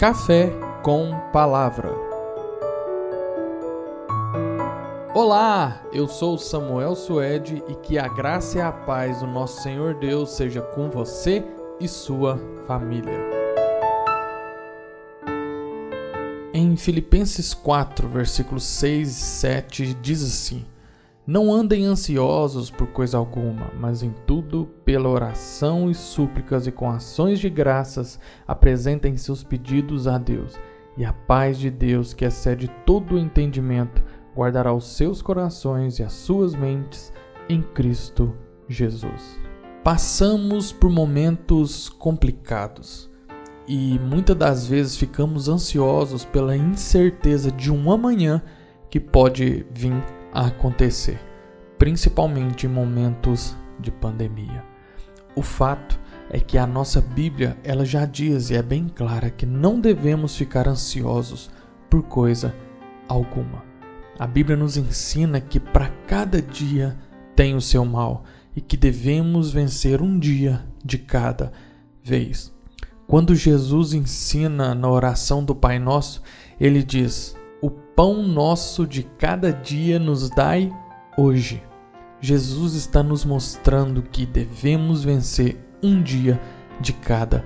Café com Palavra. Olá, eu sou Samuel Suede e que a graça e a paz do nosso Senhor Deus seja com você e sua família. Em Filipenses 4, versículos 6 e 7 diz assim: não andem ansiosos por coisa alguma, mas em tudo, pela oração e súplicas e com ações de graças, apresentem seus pedidos a Deus. E a paz de Deus, que excede todo o entendimento, guardará os seus corações e as suas mentes em Cristo Jesus. Passamos por momentos complicados e muitas das vezes ficamos ansiosos pela incerteza de um amanhã que pode vir a acontecer, principalmente em momentos de pandemia. O fato é que a nossa Bíblia, ela já diz e é bem clara que não devemos ficar ansiosos por coisa alguma. A Bíblia nos ensina que para cada dia tem o seu mal e que devemos vencer um dia de cada vez. Quando Jesus ensina na oração do Pai Nosso, ele diz: pão nosso de cada dia nos dai hoje. Jesus está nos mostrando que devemos vencer um dia de cada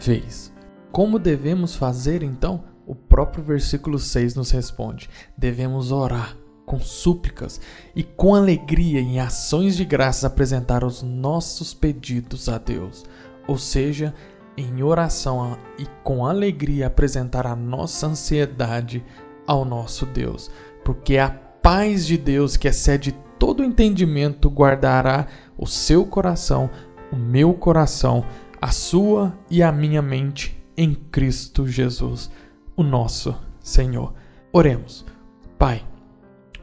vez. Como devemos fazer então? O próprio versículo 6 nos responde: devemos orar com súplicas e com alegria em ações de graças apresentar os nossos pedidos a Deus. Ou seja, em oração e com alegria apresentar a nossa ansiedade ao nosso Deus, porque a paz de Deus, que excede todo entendimento, guardará o seu coração, o meu coração, a sua e a minha mente em Cristo Jesus, o nosso Senhor. Oremos. Pai,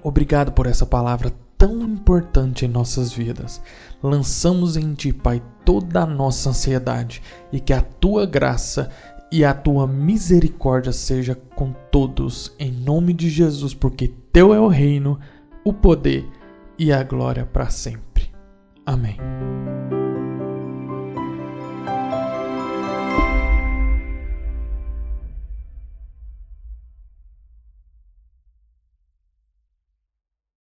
obrigado por essa palavra tão importante em nossas vidas. Lançamos em Ti, Pai, toda a nossa ansiedade e que a Tua graça e a tua misericórdia seja com todos, em nome de Jesus, porque teu é o reino, o poder e a glória para sempre. Amém.